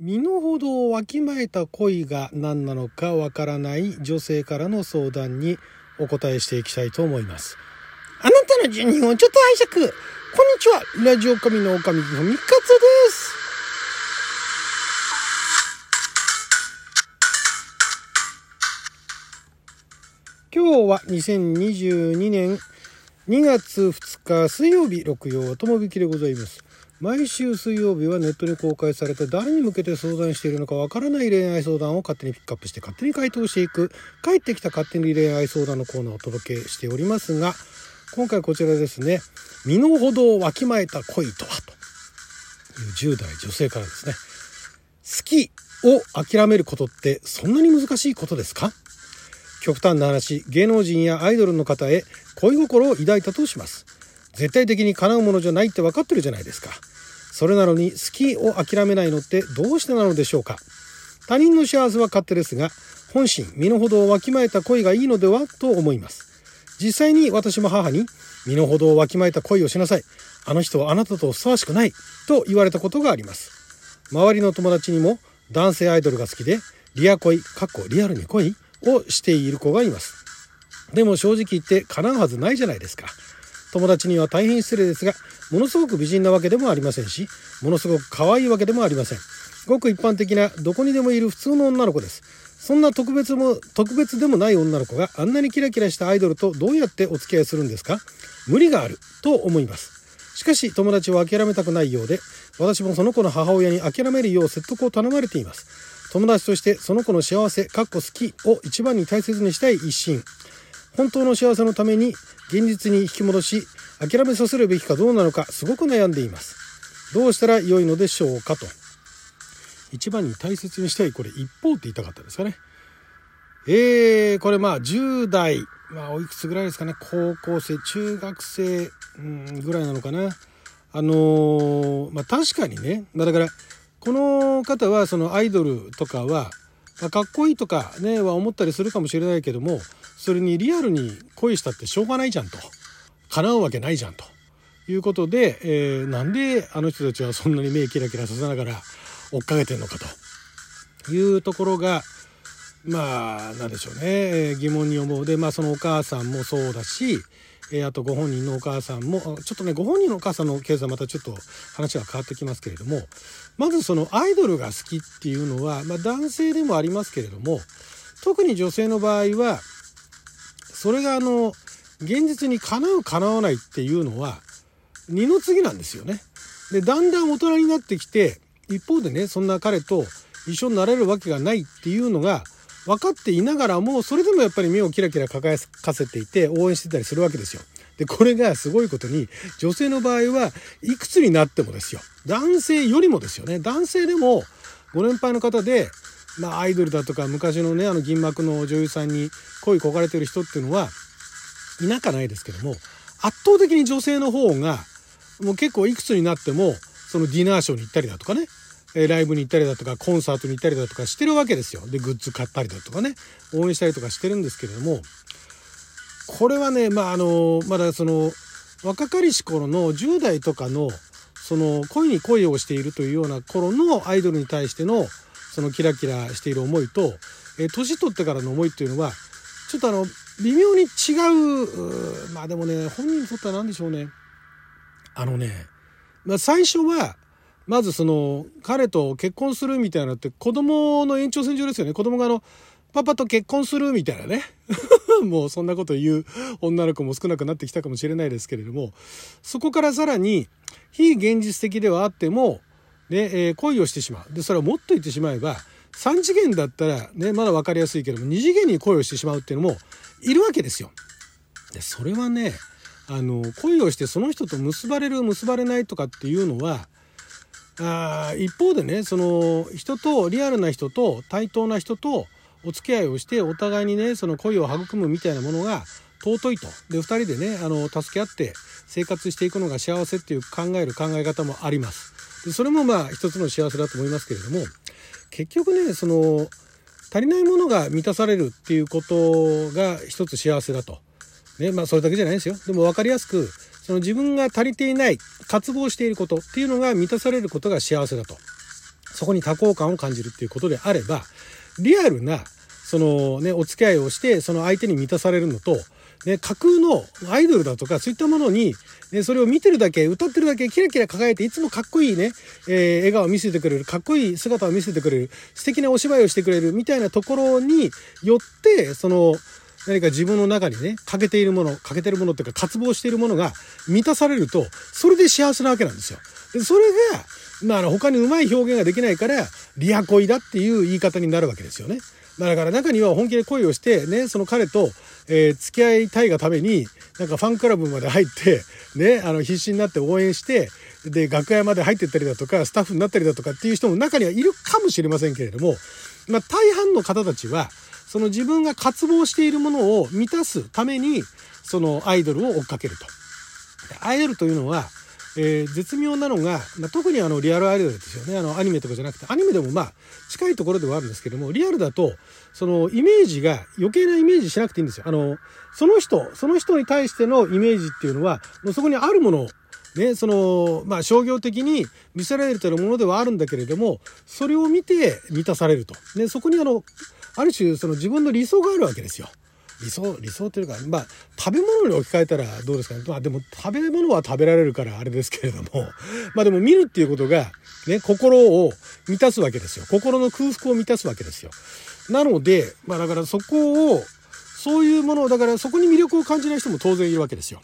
身の程をわきまえた恋が何なのかわからない女性からの相談にお答えしていきたいと思います。あなたの住人をちょっと拝借。こんにちは。ラジオ神の狼ふみかつです。今日は2022年2月2日水曜日、六曜とも引きでございます。毎週水曜日はネットに公開されて誰に向けて相談しているのかわからない恋愛相談を勝手にピックアップして勝手に回答していく帰ってきた勝手に恋愛相談のコーナーをお届けしておりますが今回こちらですね身の程をわきまえた恋とはと。いう10代女性からですね。好きを諦めることってそんなに難しいことですか？極端な話芸能人やアイドルの方へ恋心を抱いたとします。絶対的に叶うものじゃないって分かってるじゃないですか。それなのに好きを諦めないのってどうしてなのでしょうか。他人の幸せは勝手ですが本心身の程をわきまえた恋がいいのではと思います。実際に私も母に身の程をわきまえた恋をしなさい。あの人はあなたとふさわしくないと言われたことがあります。周りの友達にも男性アイドルが好きでリア恋かっこリアルに恋をしている子がいます。でも正直言って叶うはずないじゃないですか。友達には大変失礼ですが、ものすごく美人なわけでもありませんし、ものすごく可愛いわけでもありません。ごく一般的などこにでもいる普通の女の子です。そんな特別も、特別でもない女の子があんなにキラキラしたアイドルとどうやってお付き合いするんですか？無理があると思います。しかし友達は諦めたくないようで、私もその子の母親に諦めるよう説得を頼まれています。友達としてその子の幸せ、かっこ好きを一番に大切にしたい一心。本当の幸せのために現実に引き戻し諦めさせるべきかどうなのかすごく悩んでいます。どうしたら良いのでしょうかと。一番に大切にしたいこれ一方って言いたかったですかね。えー、これまあ10代まあおいくつぐらいですかね。高校生中学生、うん、ぐらいなのかな。あのー、まあ確かにね、まあ、だからこの方はそのアイドルとかは、まあ、かっこいいとかねは思ったりするかもしれないけどもそれにリアルに恋したってしょうがないじゃんと。叶うわけないじゃんと。いうことで、えー、なんであの人たちはそんなに目キラキラさせながら追っかけてんのかと。いうところがまあ何でしょうね。え疑問に思う。でまあそのお母さんもそうだしえあとご本人のお母さんもちょっとねご本人のお母さんのケースはまたちょっと話が変わってきますけれどもまずそのアイドルが好きっていうのは、まあ、男性でもありますけれども特に女性の場合はそれがあの現実に叶う叶わないっていうのは二の次なんですよね。でだんだん大人になってきて一方でねそんな彼と一緒になれるわけがないっていうのが分かっていながらもそれでもやっぱり目をキラキラ輝かせていて応援してたりするわけですよ。でこれがすごいことに女性の場合はいくつになってもですよ。男性よりもですよね。男性でもご年配の方でまあ、アイドルだとか昔のねあの銀幕の女優さんに恋焦がれてる人っていうのはいなかないですけども圧倒的に女性の方がもう結構いくつになってもそのディナーショーに行ったりだとかね。えライブに行ったりだとかコンサートに行ったりだとかしてるわけですよ。でグッズ買ったりだとかね。応援したりとかしてるんですけれども。これはねまああのまだその若かりし頃の10代とかのその恋に恋をしているというような頃のアイドルに対してのそのキラキラしている思いと、え、年取ってからの思いっていうのはちょっとあの微妙に違うまあでもね本人にとっては何でしょうね。あのね、まあ、最初はまずその彼と結婚するみたいなって子供の延長線上ですよね子供があのパパと結婚するみたいなね もうそんなこと言う女の子も少なくなってきたかもしれないですけれどもそこからさらに非現実的ではあってもで、えー、恋をしてしまう。で、それをもっと言ってしまえば、3次元だったらね、まだ分かりやすいけども、2次元に恋をしてしまうっていうのもいるわけですよ。で、それはね、あの、恋をしてその人と結ばれる、結ばれないとかっていうのは、あ一方でね、その人と、リアルな人と、対等な人とお付き合いをして、お互いにね、その恋を育むみたいなものが尊いと。で、2人でね、あの、助け合って生活していくのが幸せっていう考える考え方もあります。でそれもまあ一つの幸せだと思いますけれども結局ねその足りないものが満たされるっていうことが一つ幸せだと。ね、まあそれだけじゃないですよ。でも分かりやすく、その自分が足りていない、渇望していることっていうのが満たされることが幸せだと。そこに多幸感を感じるっていうことであればリアルなそのねお付き合いをしてその相手に満たされるのとね、架空のアイドルだとかそういったものに、ね、それを見てるだけ歌ってるだけキラキラ輝いていつもかっこいいね、えー、笑顔を見せてくれるかっこいい姿を見せてくれる素敵なお芝居をしてくれるみたいなところによってその何か自分の中にね欠けているもの欠けてるものっていうか渇望しているものが満たされるとそれで幸せなわけなんですよ。でそれがまあ、他にうまい表現ができないからリア恋だっていう言い方になるわけですよね。だから中には本気で恋をしてねその彼と、えー、付き合いたいがためになんかファンクラブまで入ってねあの必死になって応援してで楽屋まで入ってったりだとかスタッフになったりだとかっていう人も中にはいるかもしれませんけれども、まあ、大半の方たちはその自分が渇望しているものを満たすためにそのアイドルを追っかけると。アイドルというのはえー、絶妙なのが、まあ、特にあのリアルアイドルですよねあのアニメとかじゃなくてアニメでもまあ近いところではあるんですけどもリアルだとそのイメージが余計なイメージしなくていいんですよ。あのその人その人に対してのイメージっていうのはもうそこにあるものをね、そのまあ商業的に見せられてるものではあるんだけれどもそれを見て満たされると、ね、そこにあのある種その自分の理想があるわけですよ。理想理想というかまあ食べ物に置き換えたらどうですか？ねまあでも食べ物は食べられるからあれですけれども まあでも見るっていうことがね心を満たすわけですよ心の空腹を満たすわけですよなのでまあだからそこをそういうものをだからそこに魅力を感じない人も当然いるわけですよ。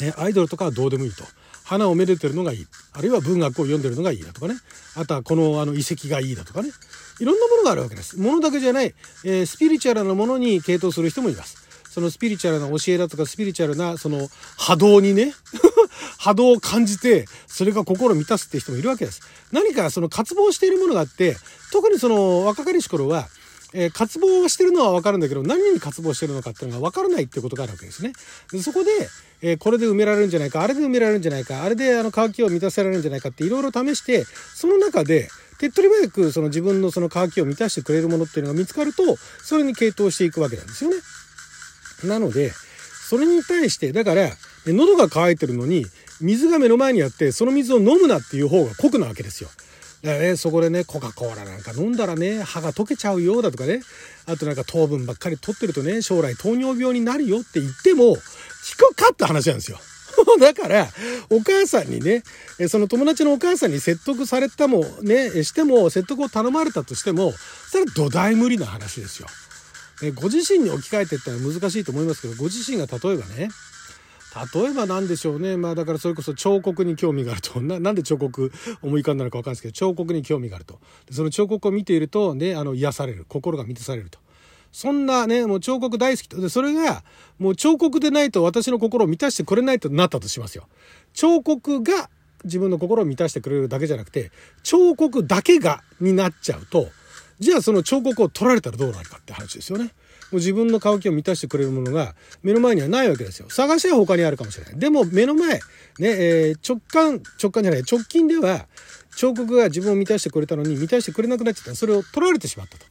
ね、アイドルとかはどうでもいいと。花をめでてるのがいい。あるいは文学を読んでるのがいいだとかね。あとはこのあの遺跡がいいだとかね。いろんなものがあるわけです。ものだけじゃない、えー、スピリチュアルなものに傾倒する人もいます。そのスピリチュアルな教えだとかスピリチュアルなその波動にね 波動を感じてそれが心を満たすって人もいるわけです。何かその渇望しているものがあって特にその若かりし頃はえー、渇望してるのは分かるんだけど何に渇望してるのかっていうのが分からないっていうことがあるわけですね。でそこで、えー、これで埋められるんじゃないかあれで埋められるんじゃないかあれであの渇きを満たせられるんじゃないかっていろいろ試してその中で手っ取り早くその自分のその渇きを満たしてくれるものっていうのが見つかるとそれに傾倒していくわけなんですよね。なのでそれに対してだから喉が渇いてるのに水が目の前にあってその水を飲むなっていう方が濃くなわけですよ。だからね、そこでね、コカ・コーラなんか飲んだらね、歯が溶けちゃうよだとかね、あとなんか糖分ばっかり取ってるとね、将来糖尿病になるよって言っても、聞くかって話なんですよ。だから、お母さんにね、その友達のお母さんに説得されたもね、しても、説得を頼まれたとしても、それは土台無理な話ですよ。ご自身に置き換えてってのは難しいと思いますけど、ご自身が例えばね、例えば何でしょうね。まあだからそれこそ彫刻に興味があると。ななんで彫刻思い浮かんだのか分かんないですけど、彫刻に興味があると。その彫刻を見ていると、ね、あの癒される。心が満たされると。そんなね、もう彫刻大好きと。で、それが、もう彫刻でないと私の心を満たしてくれないとなったとしますよ。彫刻が自分の心を満たしてくれるだけじゃなくて、彫刻だけが、になっちゃうと、じゃあその彫刻を取られたらどうなるかって話ですよね。もう自分の渇きを満たしてくれるものが目の前にはないわけですよ。探しは他にあるかもしれない。でも目の前、ね、えー、直感、直感じゃない、直近では彫刻が自分を満たしてくれたのに満たしてくれなくなっちゃったそれを取られてしまったと。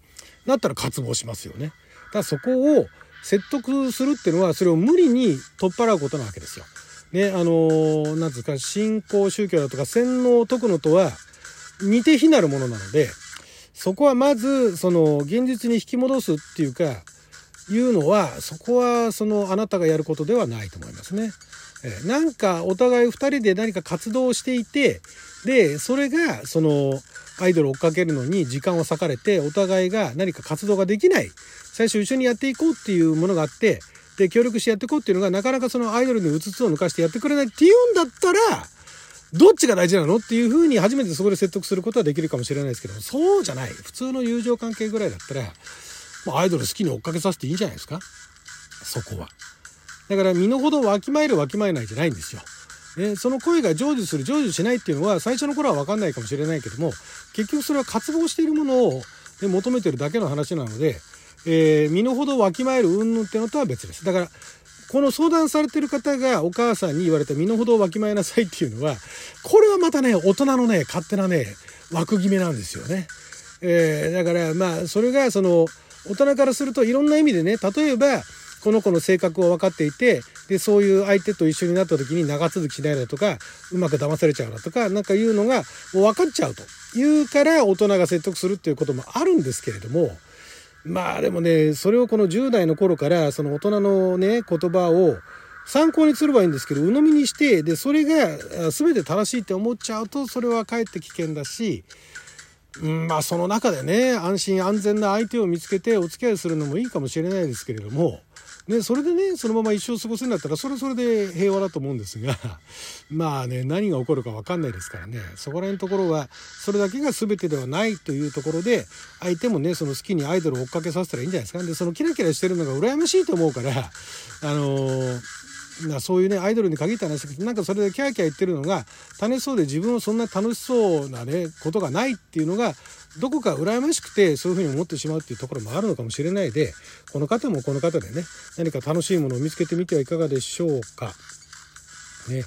なったら渇望しますよね。だからそこを説得するっていうのはそれを無理に取っ払うことなわけですよ。ね、あのー、なんですか、信仰宗教だとか洗脳を解くのとは似て非なるものなので、そこはまず、その、現実に引き戻すっていうか、いうのはそこはそのあなたがやることではないと思いますね。えなんかお互い2人で何か活動をしていてでそれがそのアイドルを追っかけるのに時間を割かれてお互いが何か活動ができない最初一緒にやっていこうっていうものがあってで協力してやっていこうっていうのがなかなかそのアイドルにうつつを抜かしてやってくれないっていうんだったらどっちが大事なのっていうふうに初めてそこで説得することはできるかもしれないですけどそうじゃない普通の友情関係ぐらいだったら、アイドル好きに追っかけさせていいんじゃないですか？そこは。だから身の程わきまえるわきまえないじゃないんですよ。ね、その声が成就する成就しないっていうのは最初の頃は分かんないかもしれないけども結局それは渇望しているものを、ね、求めてるだけの話なので、えー、身の程わきまえる云々ってのとは別です。だからこの相談されてる方がお母さんに言われた身の程をわきまえなさいっていうのはこれはまたね大人のね勝手なね枠決めなんですよね。えー、だからまあそれがその大人からするといろんな意味でね例えばこの子の性格を分かっていてでそういう相手と一緒になった時に長続きしないだとかうまく騙されちゃうだとか何かいうのがもう分かっちゃうと言うから大人が説得するっていうこともあるんですけれども、まあでもね、それをこの10代の頃からその大人のね、言葉を参考にすればいいんですけど、鵜呑みにして、で、それが全て正しいって思っちゃうと、それはかえって危険だし、うん、まあその中でね、安心安全な相手を見つけてお付き合いするのもいいかもしれないですけれども、で、それでね、そのまま一生過ごすんだったら、それはそれで平和だと思うんですが、まあね、何が起こるか分かんないですからね、そこら辺のところは、それだけが全てではないというところで、相手もね、その好きにアイドルを追っかけさせたらいいんじゃないですか。で、そのキラキラしてるのが羨ましいと思うから、あのーそういうねアイドルに限った話なんかそれでキャーキャー言ってるのが楽しそうで自分はそんな楽しそうなねことがないっていうのがどこか羨ましくてそういうふうに思ってしまうっていうところもあるのかもしれないでこの方もこの方でね何か楽しいものを見つけてみてはいかがでしょうか。ね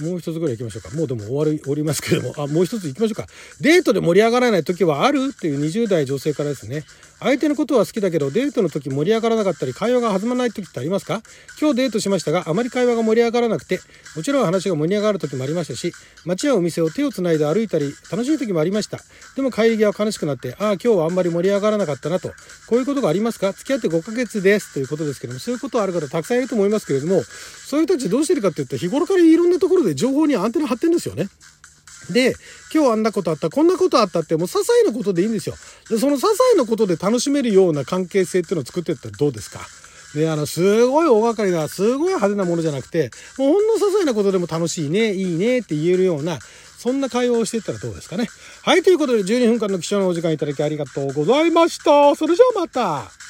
もう一つぐらい行きましょうか。もうでも終わり、おりますけども。あ、もう一つ行きましょうか。デートで盛り上がらない時はあるっていう20代女性からですね。相手のことは好きだけど、デートの時盛り上がらなかったり、会話が弾まない時ってありますか？今日デートしましたが、あまり会話が盛り上がらなくて、もちろん話が盛り上がる時もありましたし、街やお店を手をつないで歩いたり、楽しい時もありました。でも帰り際悲しくなって、ああ、今日はあんまり盛り上がらなかったなと。こういうことがありますか？付き合って5ヶ月です。ということですけども、そういうことはある方たくさんいると思いますけれども、そういう人たちどうしてるかって言ったら、日頃からいろんなところでで情報にアンテナ張ってんですよね。で、今日あんなことあった、こんなことあったって、もう些細なことでいいんですよ。で、その些細なことで楽しめるような関係性っていうのを作っていったらどうですか？で、あの、すごい大掛かりな、すごい派手なものじゃなくて、もうほんの些細なことでも楽しいね、いいねって言えるような、そんな会話をしていったらどうですかね。はい、ということで12分間の貴重なお時間いただきありがとうございました。それじゃあまた。